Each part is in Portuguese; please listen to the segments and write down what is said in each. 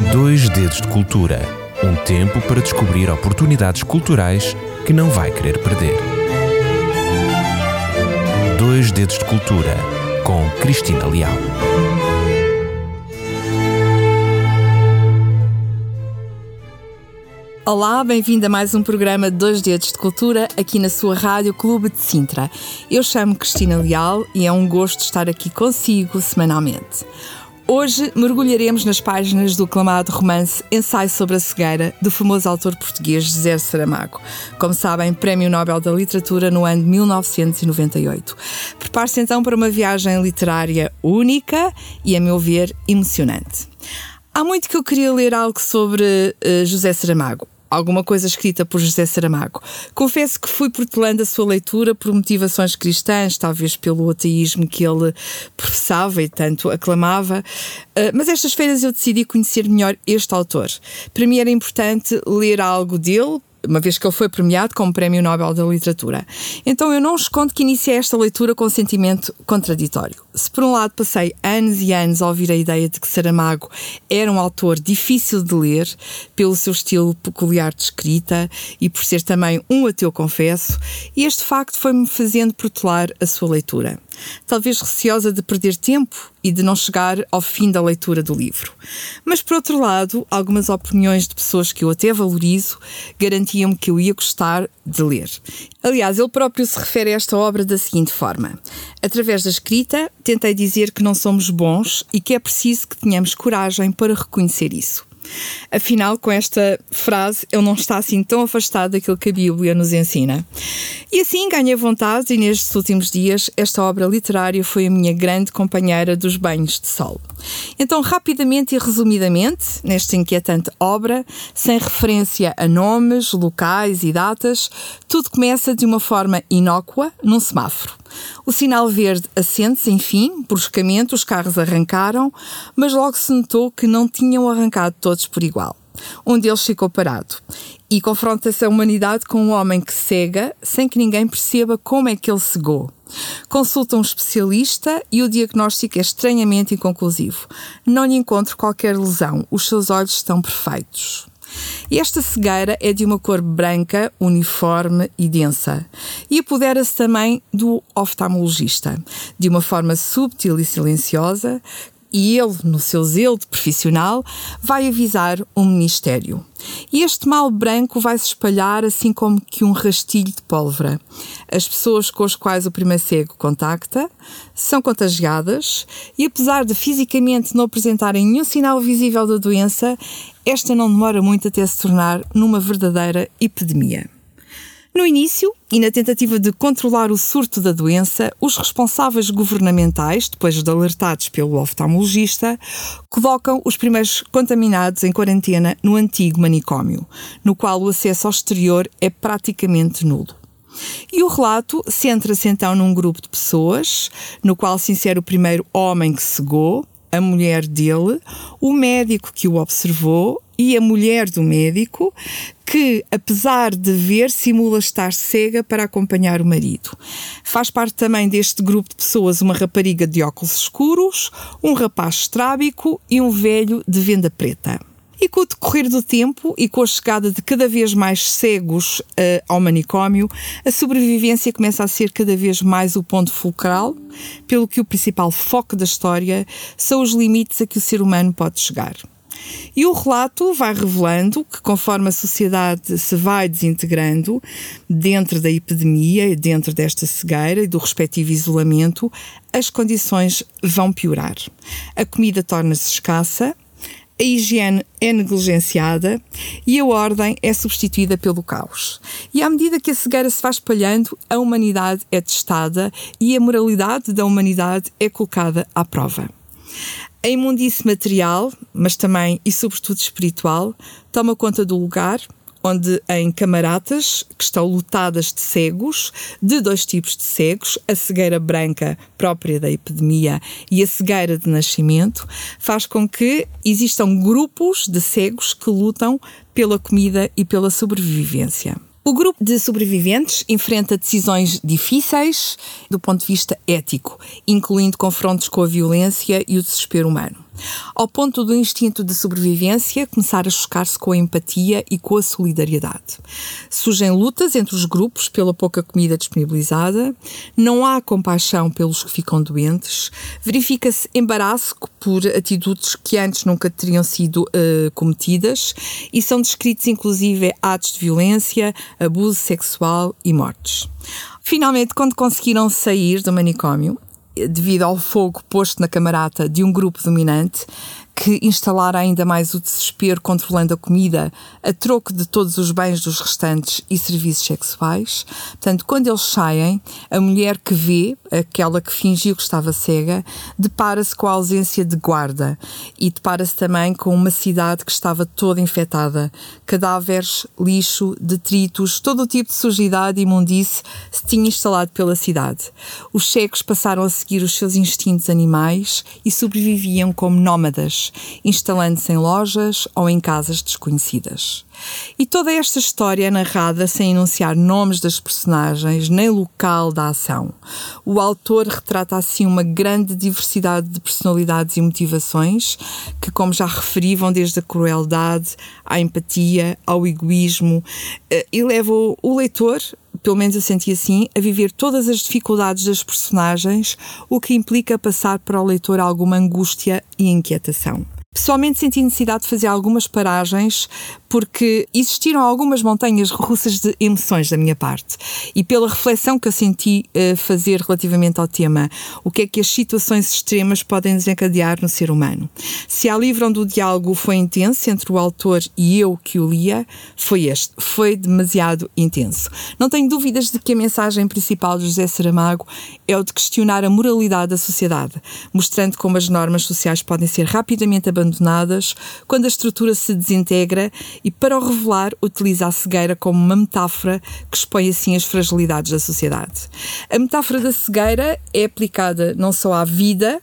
Dois Dedos de Cultura um tempo para descobrir oportunidades culturais que não vai querer perder. Dois Dedos de Cultura com Cristina Leal. Olá, bem-vindo a mais um programa Dois Dedos de Cultura aqui na sua Rádio Clube de Sintra. Eu chamo Cristina Leal e é um gosto estar aqui consigo semanalmente. Hoje mergulharemos nas páginas do aclamado romance Ensaio sobre a Cegueira, do famoso autor português José Saramago. Como sabem, Prémio Nobel da Literatura no ano de 1998. Prepare-se então para uma viagem literária única e, a meu ver, emocionante. Há muito que eu queria ler algo sobre uh, José Saramago alguma coisa escrita por José Saramago. Confesso que fui protelando a sua leitura por motivações cristãs, talvez pelo ateísmo que ele professava e tanto aclamava, eh, mas estas feiras eu decidi conhecer melhor este autor. Para mim era importante ler algo dele, uma vez que ele foi premiado com o Prémio Nobel da Literatura. Então eu não escondo que iniciei esta leitura com um sentimento contraditório. Se por um lado passei anos e anos a ouvir a ideia de que Saramago era um autor difícil de ler, pelo seu estilo peculiar de escrita e por ser também um ateu confesso, este facto foi-me fazendo protelar a sua leitura talvez receosa de perder tempo e de não chegar ao fim da leitura do livro. Mas, por outro lado, algumas opiniões de pessoas que eu até valorizo garantiam-me que eu ia gostar de ler. Aliás, ele próprio se refere a esta obra da seguinte forma: Através da escrita, tentei dizer que não somos bons e que é preciso que tenhamos coragem para reconhecer isso. Afinal, com esta frase, ele não está assim tão afastado daquilo que a Bíblia nos ensina. E assim ganhei vontade, e nestes últimos dias, esta obra literária foi a minha grande companheira dos banhos de sol. Então, rapidamente e resumidamente, nesta inquietante obra, sem referência a nomes, locais e datas, tudo começa de uma forma inócua num semáforo. O sinal verde acende-se, enfim, bruscamente os carros arrancaram, mas logo se notou que não tinham arrancado todos por igual. Um deles ficou parado e confronta-se a humanidade com um homem que cega sem que ninguém perceba como é que ele cegou. Consulta um especialista e o diagnóstico é estranhamente inconclusivo. Não lhe encontro qualquer lesão, os seus olhos estão perfeitos. E esta cegueira é de uma cor branca, uniforme e densa. E apodera-se também do oftalmologista, de uma forma subtil e silenciosa, e ele, no seu zelo de profissional, vai avisar o Ministério. E este mal branco vai se espalhar assim como que um rastilho de pólvora. As pessoas com as quais o primeiro cego contacta são contagiadas e, apesar de fisicamente não apresentarem nenhum sinal visível da doença, esta não demora muito até se tornar numa verdadeira epidemia. No início, e na tentativa de controlar o surto da doença, os responsáveis governamentais, depois de alertados pelo oftalmologista, colocam os primeiros contaminados em quarentena no antigo manicômio, no qual o acesso ao exterior é praticamente nulo. E o relato centra-se então num grupo de pessoas, no qual se insere o primeiro homem que cegou, a mulher dele, o médico que o observou e a mulher do médico, que, apesar de ver, simula estar cega para acompanhar o marido. Faz parte também deste grupo de pessoas uma rapariga de óculos escuros, um rapaz estrábico e um velho de venda preta. E com o decorrer do tempo e com a chegada de cada vez mais cegos uh, ao manicômio, a sobrevivência começa a ser cada vez mais o ponto fulcral, pelo que o principal foco da história são os limites a que o ser humano pode chegar. E o relato vai revelando que, conforme a sociedade se vai desintegrando dentro da epidemia, dentro desta cegueira e do respectivo isolamento, as condições vão piorar. A comida torna-se escassa, a higiene é negligenciada e a ordem é substituída pelo caos. E à medida que a cegueira se vai espalhando, a humanidade é testada e a moralidade da humanidade é colocada à prova. A imundície material, mas também e sobretudo espiritual, toma conta do lugar onde em camaratas que estão lotadas de cegos, de dois tipos de cegos, a cegueira branca própria da epidemia e a cegueira de nascimento, faz com que existam grupos de cegos que lutam pela comida e pela sobrevivência. O grupo de sobreviventes enfrenta decisões difíceis do ponto de vista ético, incluindo confrontos com a violência e o desespero humano. Ao ponto do instinto de sobrevivência começar a chocar-se com a empatia e com a solidariedade. Surgem lutas entre os grupos pela pouca comida disponibilizada, não há compaixão pelos que ficam doentes, verifica-se embaraço por atitudes que antes nunca teriam sido uh, cometidas e são descritos inclusive atos de violência, abuso sexual e mortes. Finalmente, quando conseguiram sair do manicômio, devido ao fogo posto na camarata de um grupo dominante, que instalara ainda mais o desespero controlando a comida a troco de todos os bens dos restantes e serviços sexuais. Portanto, quando eles saem, a mulher que vê, aquela que fingiu que estava cega, depara-se com a ausência de guarda e depara-se também com uma cidade que estava toda infectada. Cadáveres, lixo, detritos, todo o tipo de sujidade e imundice se tinha instalado pela cidade. Os cegos passaram a seguir os seus instintos animais e sobreviviam como nómadas instalando-se em lojas ou em casas desconhecidas. E toda esta história é narrada sem enunciar nomes das personagens nem local da ação. O autor retrata assim uma grande diversidade de personalidades e motivações que, como já referi, vão desde a crueldade à empatia, ao egoísmo eh, e levam o leitor pelo menos eu senti assim, a viver todas as dificuldades das personagens, o que implica passar para o leitor alguma angústia e inquietação. Pessoalmente senti necessidade de fazer algumas paragens porque existiram algumas montanhas russas de emoções da minha parte e pela reflexão que eu senti uh, fazer relativamente ao tema, o que é que as situações extremas podem desencadear no ser humano. Se há livro onde o diálogo foi intenso entre o autor e eu que o lia, foi este. Foi demasiado intenso. Não tenho dúvidas de que a mensagem principal de José Saramago é o de questionar a moralidade da sociedade, mostrando como as normas sociais podem ser rapidamente abandonadas quando a estrutura se desintegra e, para o revelar, utiliza a cegueira como uma metáfora que expõe assim as fragilidades da sociedade. A metáfora da cegueira é aplicada não só à vida,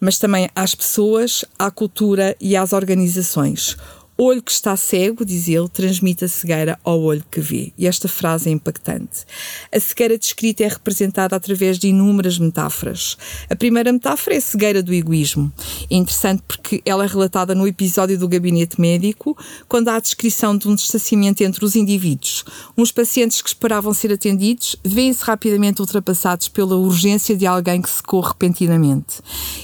mas também às pessoas, à cultura e às organizações olho que está cego, diz ele, transmite a cegueira ao olho que vê. E esta frase é impactante. A cegueira descrita é representada através de inúmeras metáforas. A primeira metáfora é a cegueira do egoísmo. É interessante porque ela é relatada no episódio do gabinete médico, quando há a descrição de um distanciamento entre os indivíduos. Uns pacientes que esperavam ser atendidos vêem-se rapidamente ultrapassados pela urgência de alguém que secou repentinamente.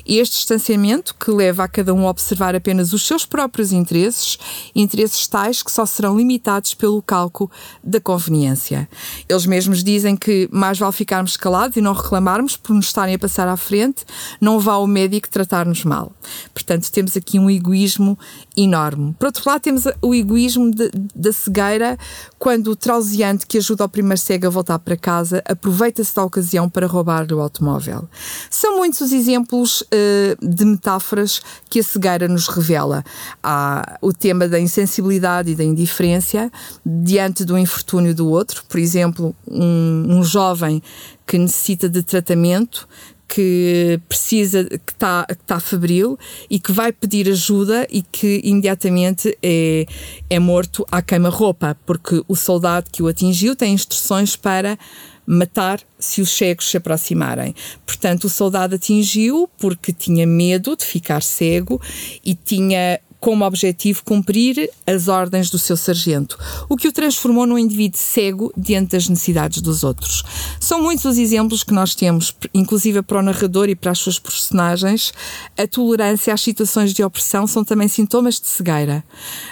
Este distanciamento, que leva a cada um a observar apenas os seus próprios interesses, interesses tais que só serão limitados pelo cálculo da conveniência. Eles mesmos dizem que mais vale ficarmos calados e não reclamarmos por nos estarem a passar à frente, não vá o médico tratar-nos mal. Portanto, temos aqui um egoísmo enorme. Por outro lado, temos o egoísmo da cegueira, quando o trauseante que ajuda o primeiro cego a voltar para casa aproveita-se da ocasião para roubar o automóvel. São muitos os exemplos uh, de metáforas que a cegueira nos revela. Há o tema tema da insensibilidade e da indiferença diante do infortúnio do outro. Por exemplo, um, um jovem que necessita de tratamento, que precisa, que está que tá febril e que vai pedir ajuda e que imediatamente é, é morto à queima-roupa, porque o soldado que o atingiu tem instruções para matar se os cegos se aproximarem. Portanto, o soldado atingiu porque tinha medo de ficar cego e tinha como objetivo cumprir as ordens do seu sargento, o que o transformou num indivíduo cego diante das necessidades dos outros. São muitos os exemplos que nós temos, inclusive para o narrador e para as suas personagens. A tolerância às situações de opressão são também sintomas de cegueira.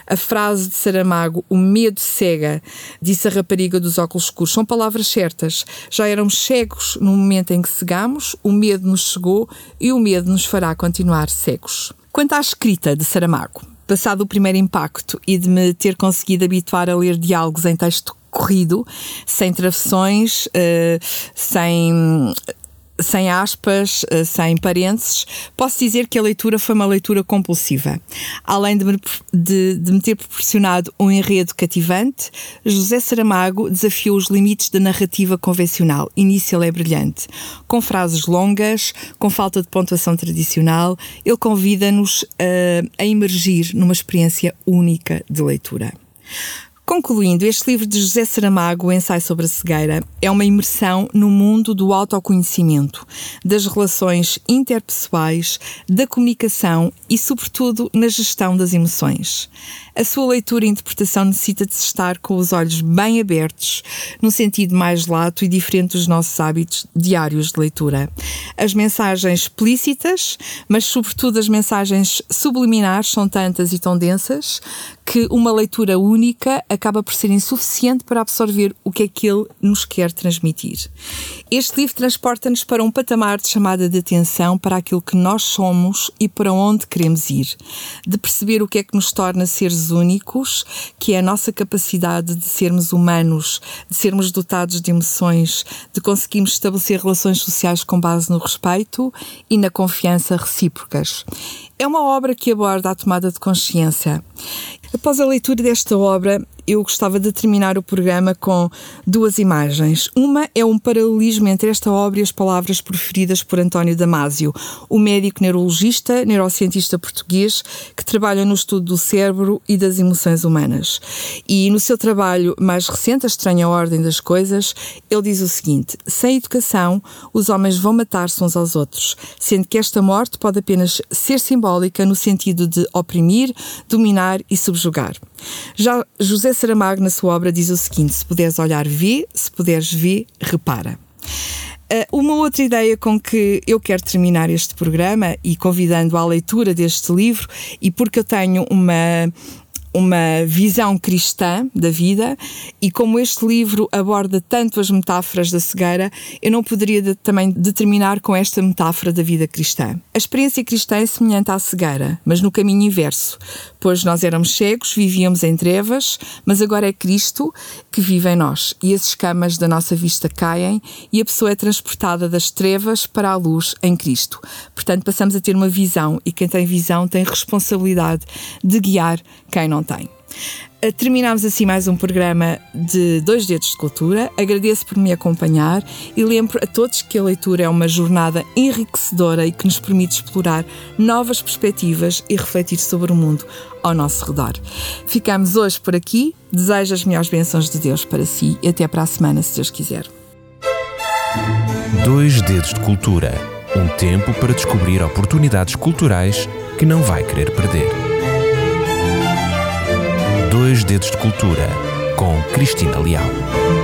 A frase de Saramago, o medo cega, disse a rapariga dos óculos escuros, são palavras certas. Já éramos cegos no momento em que cegamos, o medo nos chegou e o medo nos fará continuar cegos. Quanto à escrita de Saramago, passado o primeiro impacto e de me ter conseguido habituar a ler diálogos em texto corrido, sem travessões, uh, sem sem aspas, eh, sem parênteses, posso dizer que a leitura foi uma leitura compulsiva. Além de me, de, de me, ter proporcionado um enredo cativante, José Saramago desafiou os limites da narrativa convencional. Início é brilhante. Com frases longas, com falta de pontuação tradicional, ele convida-nos a, a emergir numa experiência única de leitura. Concluindo, este livro de José Saramago, O Ensaio sobre a Cegueira, é uma imersão no mundo do autoconhecimento, das relações interpessoais, da comunicação e, sobretudo, na gestão das emoções. A sua leitura e interpretação necessita de se estar com os olhos bem abertos, num sentido mais lato e diferente dos nossos hábitos diários de leitura. As mensagens explícitas, mas sobretudo as mensagens subliminares, são tantas e tão densas que uma leitura única acaba por ser insuficiente para absorver o que é que ele nos quer transmitir. Este livro transporta-nos para um patamar de chamada de atenção para aquilo que nós somos e para onde queremos ir, de perceber o que é que nos torna seres únicos, que é a nossa capacidade de sermos humanos, de sermos dotados de emoções, de conseguirmos estabelecer relações sociais com base no respeito e na confiança recíprocas. É uma obra que aborda a tomada de consciência. Após a leitura desta obra, eu gostava de terminar o programa com duas imagens. Uma é um paralelismo entre esta obra e as palavras preferidas por António Damasio, o médico neurologista, neurocientista português, que trabalha no estudo do cérebro e das emoções humanas. E no seu trabalho mais recente, A Estranha Ordem das Coisas, ele diz o seguinte: sem educação, os homens vão matar-se uns aos outros, sendo que esta morte pode apenas ser simbólica no sentido de oprimir, dominar e subjugar. Já José Saramago, na sua obra, diz o seguinte: se puderes olhar, vê, se puderes ver, repara. Uh, uma outra ideia com que eu quero terminar este programa e convidando à leitura deste livro, e porque eu tenho uma, uma visão cristã da vida e como este livro aborda tanto as metáforas da cegueira, eu não poderia de, também determinar com esta metáfora da vida cristã. A experiência cristã é semelhante à cegueira, mas no caminho inverso, pois nós éramos cegos, vivíamos em trevas, mas agora é Cristo que vive em nós e as escamas da nossa vista caem e a pessoa é transportada das trevas para a luz em Cristo. Portanto, passamos a ter uma visão e quem tem visão tem responsabilidade de guiar quem não tem. Eh, terminamos assim mais um programa de Dois Dedos de Cultura. Agradeço por me acompanhar e lembro a todos que a leitura é uma jornada enriquecedora e que nos permite explorar novas perspectivas e refletir sobre o mundo ao nosso redor. Ficamos hoje por aqui. Desejo as melhores bênçãos de Deus para si e até para a semana, se Deus quiser. Dois Dedos de Cultura um tempo para descobrir oportunidades culturais que não vai querer perder. Dois Dedos de Cultura, com Cristina Leal.